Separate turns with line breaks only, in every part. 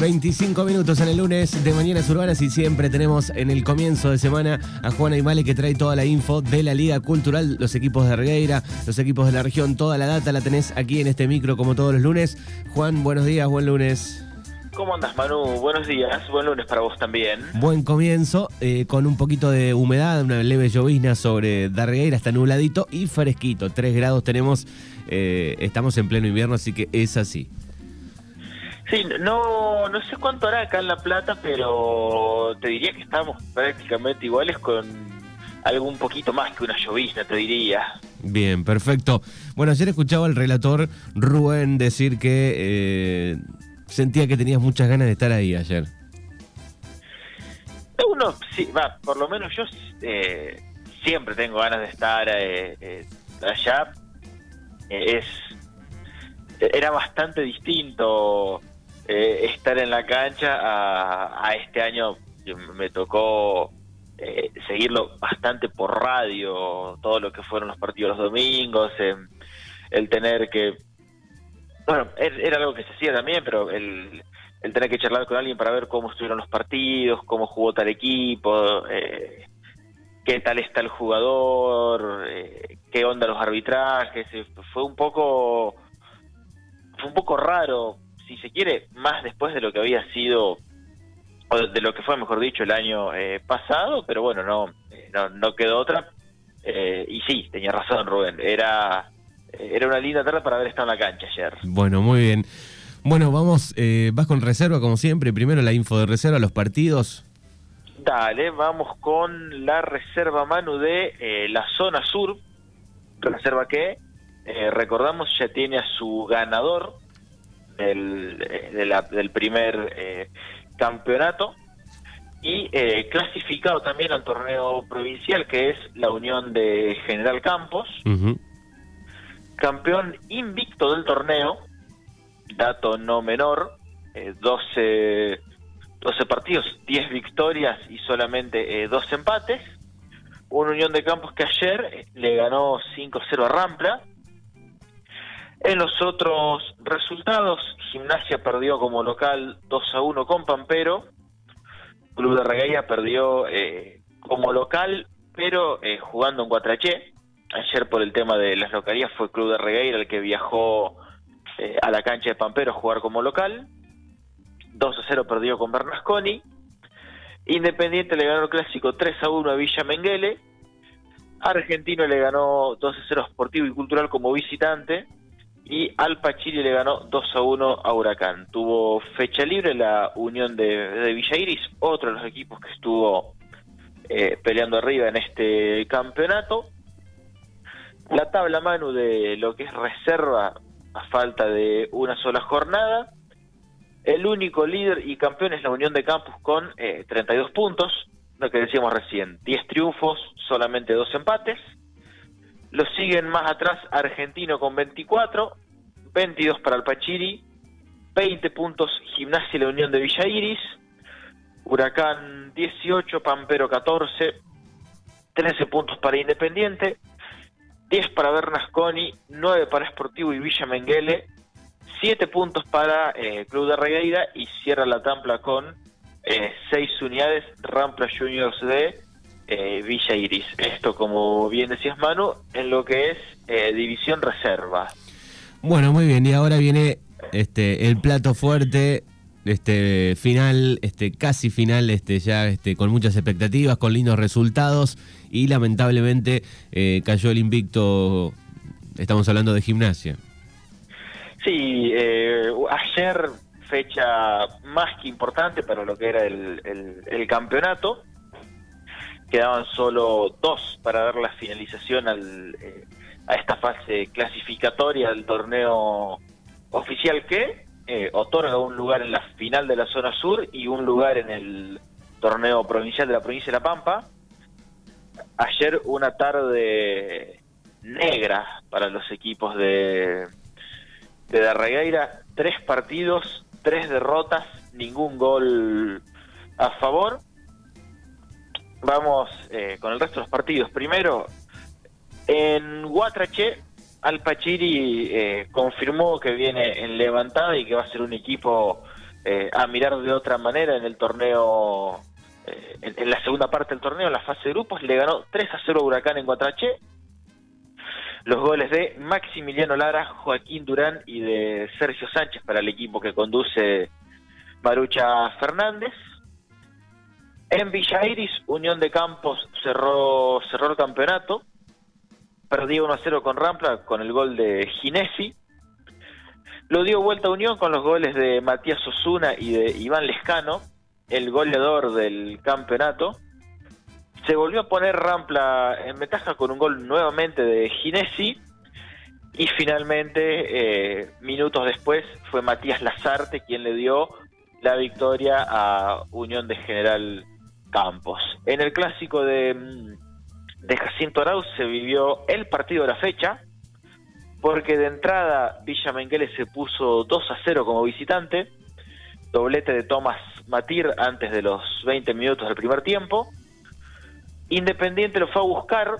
25 minutos en el lunes de Mañanas Urbanas y siempre tenemos en el comienzo de semana a Juan Aymale que trae toda la info de la Liga Cultural, los equipos de Regueira, los equipos de la región, toda la data la tenés aquí en este micro como todos los lunes. Juan, buenos días, buen lunes.
¿Cómo andas, Manu? Buenos días, buen lunes para vos también.
Buen comienzo, eh, con un poquito de humedad, una leve llovizna sobre Darregueira, está nubladito y fresquito. 3 grados tenemos, eh, estamos en pleno invierno, así que es así.
Sí, no, no sé cuánto hará acá en La Plata, pero te diría que estamos prácticamente iguales con algo un poquito más que una llovizna, te diría.
Bien, perfecto. Bueno, ayer escuchaba al relator Rubén decir que eh, sentía que tenías muchas ganas de estar ahí ayer.
Uno, sí, va, por lo menos yo eh, siempre tengo ganas de estar eh, allá. es era bastante distinto eh, estar en la cancha. A, este año me tocó eh, seguirlo bastante por radio, todo lo que fueron los partidos los domingos, eh, el tener que, bueno, er, era algo que se hacía también, pero el, el tener que charlar con alguien para ver cómo estuvieron los partidos, cómo jugó tal equipo, qué tal está el jugador, qué onda los arbitrajes, fue un poco, fue un poco raro si se quiere, más después de lo que había sido, o de lo que fue, mejor dicho, el año eh, pasado, pero bueno, no, eh, no, no, quedó otra. Eh, y sí, tenía razón Rubén, era, era una linda tarde para haber estado en la cancha ayer.
Bueno, muy bien. Bueno, vamos, vas con reserva como siempre, primero la info de reserva, los partidos.
Dale, vamos con la reserva Manu de la zona sur, reserva que, recordamos, ya tiene a su ganador, del, del primer eh, campeonato y eh, clasificado también al torneo provincial que es la Unión de General Campos, campeón invicto del torneo, dato no menor, 12, eh, 12 partidos, 10 victorias y solamente dos empates. Una Unión de Campos que ayer le ganó 5-0 a Rampla, en los otros resultados, Gimnasia perdió como local 2 a 1 con Pampero, Club de Regueira perdió eh, como local, pero eh, jugando en Guatraché. Ayer por el tema de las localías fue Club de Regueira el que viajó eh, a la cancha de Pampero a jugar como local. 2 a 0 perdió con Bernasconi. Independiente le ganó el clásico 3 a 1 a Villa Menguele. Argentino le ganó 2 a 0 Sportivo y Cultural como visitante y Alpa Chile le ganó 2 a 1 a Huracán. Tuvo fecha libre la Unión de, de Villa Iris, otro de los equipos que estuvo eh, peleando arriba en este campeonato. La tabla Manu de lo que es reserva a falta de una sola jornada. El único líder y campeón es la Unión de Campus con 32 eh, puntos, lo que decíamos recién, 10 triunfos, solamente 2 empates. Lo siguen más atrás Argentino con 24, 22 para el Pachiri, 20 puntos Gimnasia y la Unión de Villa Iris, Huracán 18, Pampero 14, 13 puntos para Independiente, 10 para Bernasconi, 9 para Sportivo y Villa Menguele, 7 puntos para eh, Club de Regueira y cierra la Tampla con 6 eh, unidades Rampla Juniors de eh, Villa Iris. Esto, como bien decías Manu, en lo que es eh, División Reserva.
Bueno, muy bien. Y ahora viene este el plato fuerte, este final, este casi final, este ya este con muchas expectativas, con lindos resultados y lamentablemente eh, cayó el invicto. Estamos hablando de gimnasia.
Sí, ayer fecha más que importante para lo que era el, el campeonato quedaban solo dos para dar la finalización al, eh, a esta fase clasificatoria del torneo oficial que eh, otorga un lugar en la final de la zona sur y un lugar en el torneo provincial de la provincia de La Pampa. Ayer una tarde negra para los equipos de, de Darregueira, tres partidos, tres derrotas, ningún gol a favor Vamos eh, con el resto de los partidos. Primero, en Guatrache, Alpachiri eh, confirmó que viene en levantada y que va a ser un equipo eh, a mirar de otra manera en el torneo, eh, en, la segunda parte del torneo, en la fase de grupos, le ganó 3 a 0 a Huracán en Guatraché. Los goles de Maximiliano Lara, Joaquín Durán y de Sergio Sánchez para el equipo que conduce Marucha Fernández. En Villa Iris, Unión de Campos cerró, cerró el campeonato. Perdió 1 a 0 con Rampla con el gol de Ginesi. Lo dio vuelta a Unión con los goles de Matías Osuna y de Iván Lescano, el goleador del campeonato. Se volvió a poner Rampla en ventaja con un gol nuevamente de Ginesi. Y finalmente, eh, minutos después, fue Matías Lazarte quien le dio la victoria a Unión de General Campos. En el clásico de, de Jacinto Arauz se vivió el partido de la fecha, porque de entrada Villa Menguele se puso 2 a 0 como visitante, doblete de Tomás Matir antes de los 20 minutos del primer tiempo. Independiente lo fue a buscar,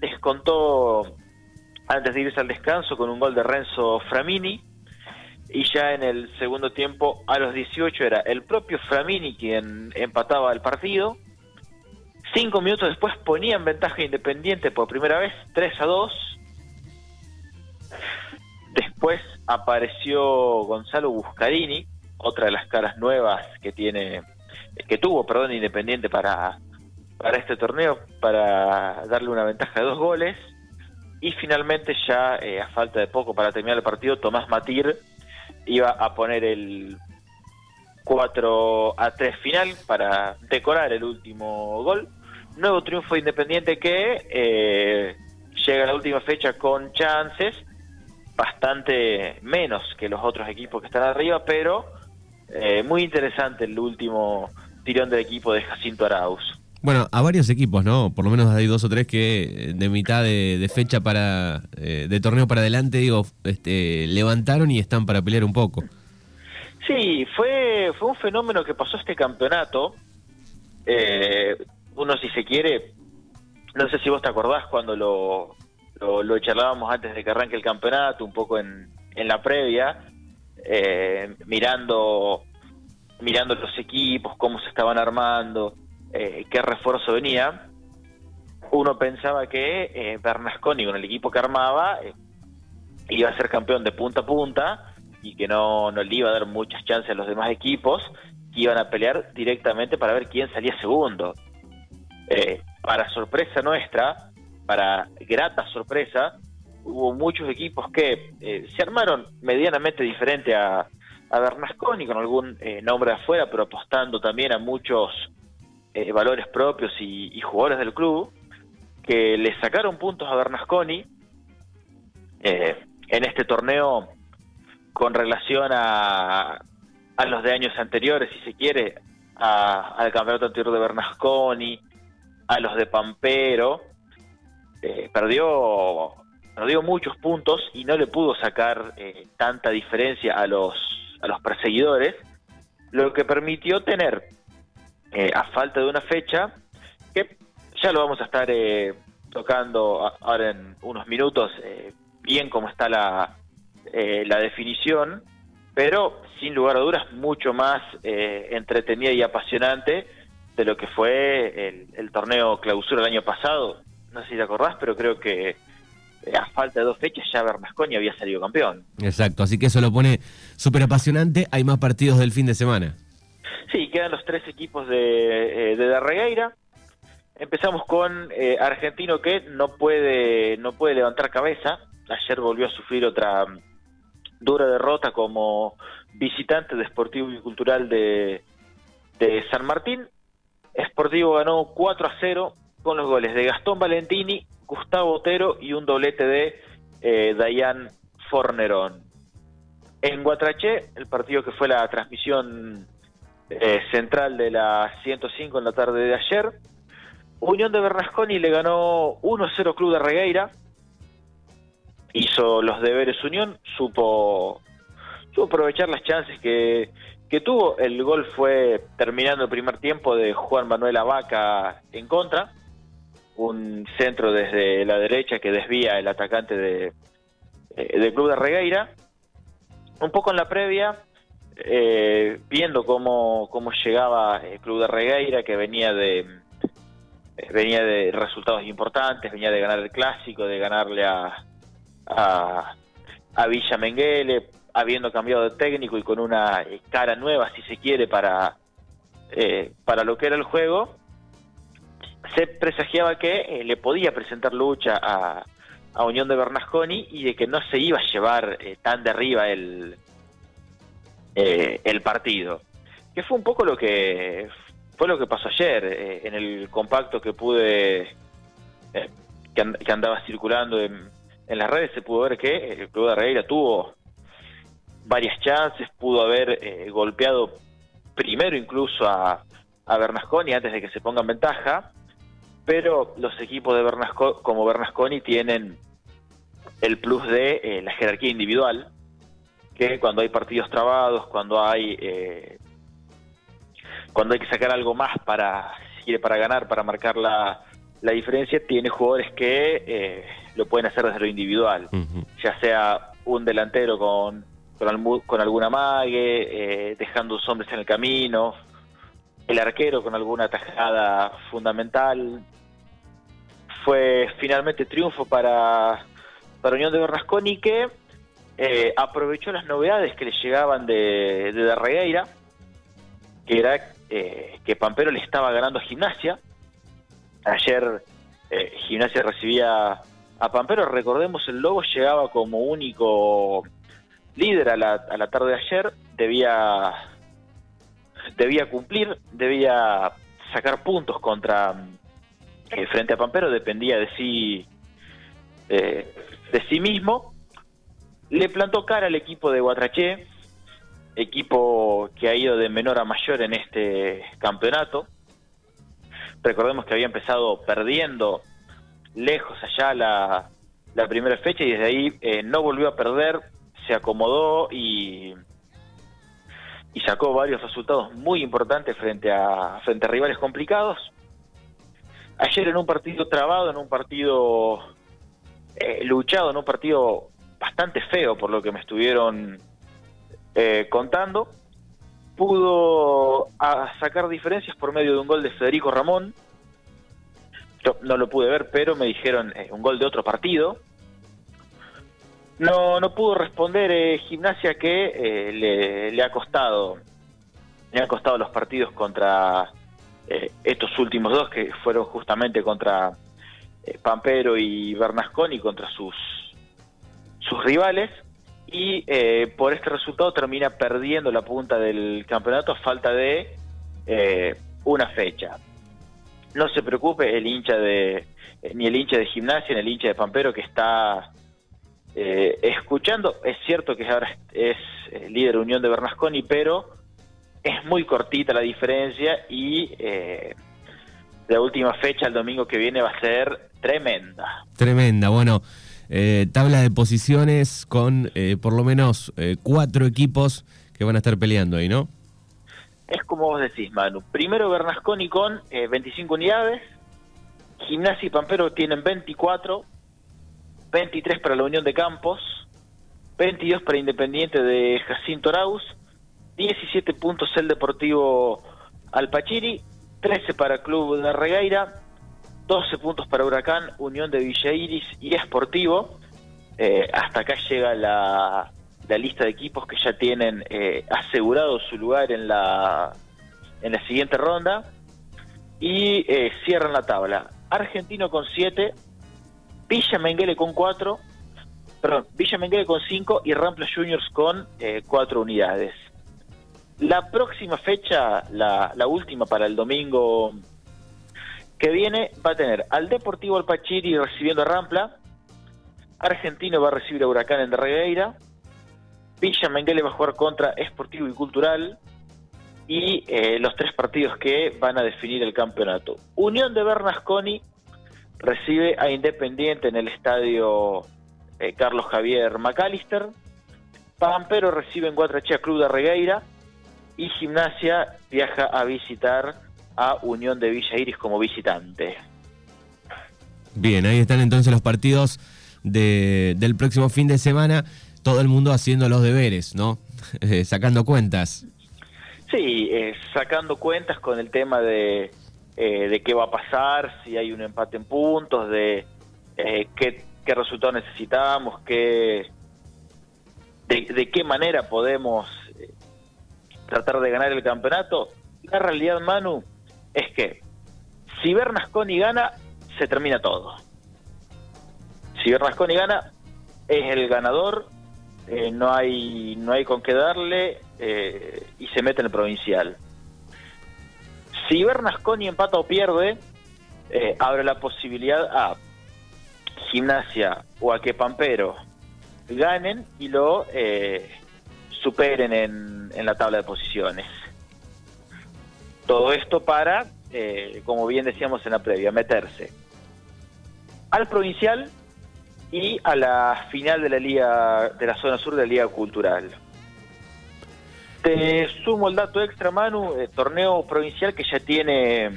descontó antes de irse al descanso con un gol de Renzo Framini. Y ya en el segundo tiempo, a los 18, era el propio Framini quien empataba el partido. Cinco minutos después ponía en ventaja Independiente por primera vez, 3 a 2 Después apareció Gonzalo Buscarini, otra de las caras nuevas que tiene, que tuvo, perdón, Independiente para, para este torneo, para darle una ventaja de dos goles. Y finalmente ya, eh, a falta de poco para terminar el partido, Tomás Matir iba a poner el 4 a 3 final para decorar el último gol. Nuevo triunfo independiente que eh, llega a la última fecha con chances bastante menos que los otros equipos que están arriba, pero eh, muy interesante el último tirón del equipo de Jacinto Arauz.
Bueno, a varios equipos, ¿no? Por lo menos hay dos o tres que de mitad de, fecha para eh, de torneo para adelante, digo, este, levantaron y están para pelear un poco.
Sí, fue fue un fenómeno que pasó este campeonato. Eh, uno, si se quiere, no sé si vos te acordás cuando lo, lo, charlábamos antes de que arranque el campeonato, un poco en, en la previa, eh, mirando, mirando los equipos, cómo se estaban armando, eh, qué refuerzo venía. Uno pensaba que eh, Bernasconi, con el equipo que armaba, eh, iba a ser campeón de punta a punta y que no, no le iba a dar muchas chances a los demás equipos, que iban a pelear directamente para ver quién salía segundo. para sorpresa nuestra, para grata sorpresa, hubo muchos equipos que eh, se armaron medianamente diferente a, Bernasconi, con algún eh, nombre afuera, pero apostando también a muchos eh, valores propios y, jugadores del club, que le sacaron puntos a Bernasconi en este torneo con relación a, a los de años anteriores, si se quiere, al campeonato anterior de Bernasconi, a los de Pampero, eh, perdió, perdió muchos puntos y no le pudo sacar eh, tanta diferencia a los, a los perseguidores, lo que permitió tener, eh, a falta de una fecha, que ya lo vamos a estar tocando ahora en unos minutos, bien como está la, la definición, pero sin lugar a dudas mucho más entretenida y apasionante de lo que fue el, el torneo clausura el año pasado, no sé si te acordás, pero creo que eh, a falta de dos fechas ya Bernasconi había salido campeón.
Exacto, así que eso lo pone súper apasionante. Hay más partidos del fin de semana.
Sí, quedan los tres equipos de, eh, de Darregueira. Empezamos con eh, Argentino que no puede, no puede levantar cabeza. Ayer volvió a sufrir otra mm, dura derrota como visitante de Sportivo y Cultural de, San Martín. Sportivo ganó 4 a 0 con los goles de Gastón Valentini, Gustavo Otero y un doblete de eh, Dayan Fornerón. En Guatraché, el partido que fue la transmisión eh, central de la 105 en la tarde de ayer, Unión de Bernasconi le ganó 1-0 Club de Regueira, hizo los deberes Unión, supo, supo aprovechar las chances que, que tuvo. El gol fue terminando el primer tiempo de Juan Manuel Abaca en contra un centro desde la derecha que desvía el atacante de, eh, del club de Regueira. Un poco en la previa, eh, viendo cómo, cómo llegaba el Club de Regueira, que venía de eh, venía de resultados importantes, venía de ganar el clásico, de ganarle a, a, a Villa Menguele, habiendo cambiado de técnico y con una cara nueva, si se quiere, para, eh, para lo que era el juego, se presagiaba que le podía presentar lucha a, a Unión de Bernasconi y de que no se iba a llevar tan de arriba el, eh, el partido. Que fue un poco lo que fue lo que pasó ayer eh, en el compacto que pude eh, que, andaba circulando en, las redes se pudo ver que el club de Regueira tuvo varias chances, pudo haber golpeado primero incluso a, a Bernasconi antes de que se ponga en ventaja, pero los equipos de Bernasco, como Bernasconi tienen el plus de la jerarquía individual que cuando hay partidos trabados, cuando hay eh, cuando hay que sacar algo más para para ganar, para marcar la, la diferencia, tiene jugadores que eh, lo pueden hacer desde lo individual, ya sea un delantero con con, con alguna mague, eh, dejando sus hombres en el camino, el arquero con alguna tajada fundamental. Fue finalmente triunfo para, para Unión de Bernasconi que eh, aprovechó las novedades que le llegaban de, de Regueira, que era eh, que Pampero le estaba ganando a Gimnasia. Ayer eh, Gimnasia recibía a Pampero, recordemos el Lobo llegaba como único líder a la, a la tarde de ayer, debía, debía cumplir, debía sacar puntos contra frente a Pampero, dependía de sí, de sí mismo le plantó cara al equipo de Guatraché, equipo que ha ido de menor a mayor en este campeonato. Recordemos que había empezado perdiendo lejos allá la, primera fecha y desde ahí eh, no volvió a perder, se acomodó y, y sacó varios resultados muy importantes frente a, frente a rivales complicados. Ayer en un partido trabado, en un partido eh, luchado, en un partido bastante feo por lo que me estuvieron eh, contando. Pudo sacar diferencias por medio de un gol de Federico Ramón. Yo no lo pude ver, pero me dijeron eh, un gol de otro partido. No, no pudo responder eh, Gimnasia que le, ha costado le han costado los partidos contra estos últimos dos que fueron justamente contra Pampero y Bernasconi contra sus sus rivales y eh, por este resultado termina perdiendo la punta del campeonato a falta de eh, una fecha. No se preocupe el hincha de eh, ni el hincha de gimnasia ni el hincha de Pampero que está escuchando. Es cierto que ahora es, líder Unión de Bernasconi, pero es muy cortita la diferencia y la última fecha el domingo que viene va a ser tremenda.
Tremenda, bueno. Eh, tabla de posiciones con eh, por lo menos eh, cuatro equipos que van a estar peleando ahí, ¿no?
Es como vos decís, Manu. Primero Bernasconi con 25 unidades, Gimnasia y Pampero tienen 24, 23 para la Unión de Campos, 22 para Independiente de Jacinto Arauz, 17 puntos el Deportivo Alpachiri, 13 para Club de Regueira, 12 puntos para Huracán, Unión de Villa Iris y Esportivo. Eh, hasta acá llega la, la, lista de equipos que ya tienen eh, asegurado su lugar en la, en la siguiente ronda. Y eh, cierran la tabla. Argentino con 7, Villa Menguele con 4, perdón, Villa Menguele con 5 y Rampla Juniors con 4 unidades. La próxima fecha, la, la última para el domingo que viene va a tener al Deportivo Alpachiri recibiendo a Rampla, Argentino va a recibir a Huracán en Regueira, Villa Menguele va a jugar contra Esportivo y Cultural y eh, los tres partidos que van a definir el campeonato. Unión de Bernasconi recibe a Independiente en el estadio eh, Carlos Javier McAllister, Pampero recibe en Guatrachea Club de Regueira y Gimnasia viaja a visitar a Unión de Villa Iris como visitante.
Bien, ahí están entonces los partidos de, del próximo fin de semana. todo el mundo haciendo los deberes, ¿no? Eh, sacando cuentas.
Sí, eh, sacando cuentas con el tema de, eh, de qué va a pasar, si hay un empate en puntos, de qué, qué resultado necesitamos, qué, de, qué manera podemos tratar de ganar el campeonato. La realidad, Manu, es que si Bernasconi gana, se termina todo. Si Bernasconi gana, es el ganador, eh, no hay no hay con qué darle eh, y se mete en el provincial. Si Bernasconi empata o pierde, eh, abre la posibilidad a Gimnasia o a que Pampero ganen y lo superen en, en la tabla de posiciones. Todo esto para, como bien decíamos en la previa, meterse al provincial y a la final de la liga de la zona sur de la liga cultural. Te sumo el dato extra, Manu, eh, torneo provincial que ya tiene, eh,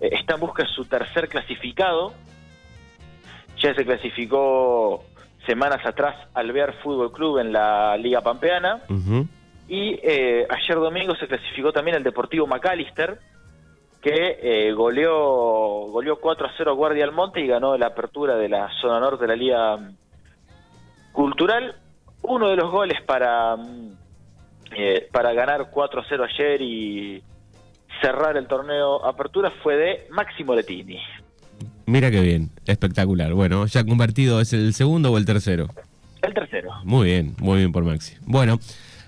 está en busca de su tercer clasificado, ya se clasificó semanas atrás Alvear Fútbol Club en la Liga Pampeana, y eh, ayer domingo se clasificó también el Deportivo McAllister, que eh, goleó, goleó 4 a 0 a Guardia Almonte y ganó la apertura de la zona norte de la Liga Cultural. Uno de los goles para, mm, eh, para ganar 4 a 0 ayer y cerrar el torneo apertura fue de Máximo Letini.
Mira qué bien, espectacular. Bueno, ya convertido, ¿es el segundo o el tercero?
El tercero.
Muy bien, muy bien por Maxi. Bueno.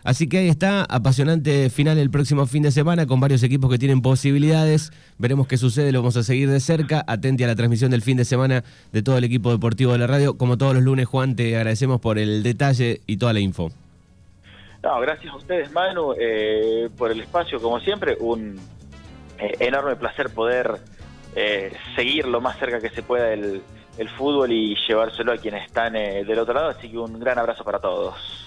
Así que ahí está, apasionante final el próximo fin de semana con varios equipos que tienen posibilidades. Veremos qué sucede, lo vamos a seguir de cerca. Atente a la transmisión del fin de semana de todo el equipo deportivo de la radio. Como todos los lunes, Juan, te agradecemos por el detalle y toda la info.
No, gracias a ustedes, Manu, eh, por el espacio, como siempre. Un eh, enorme placer poder eh, seguir lo más cerca que se pueda el, el fútbol y llevárselo a quienes están del otro lado. Así que un gran abrazo para todos.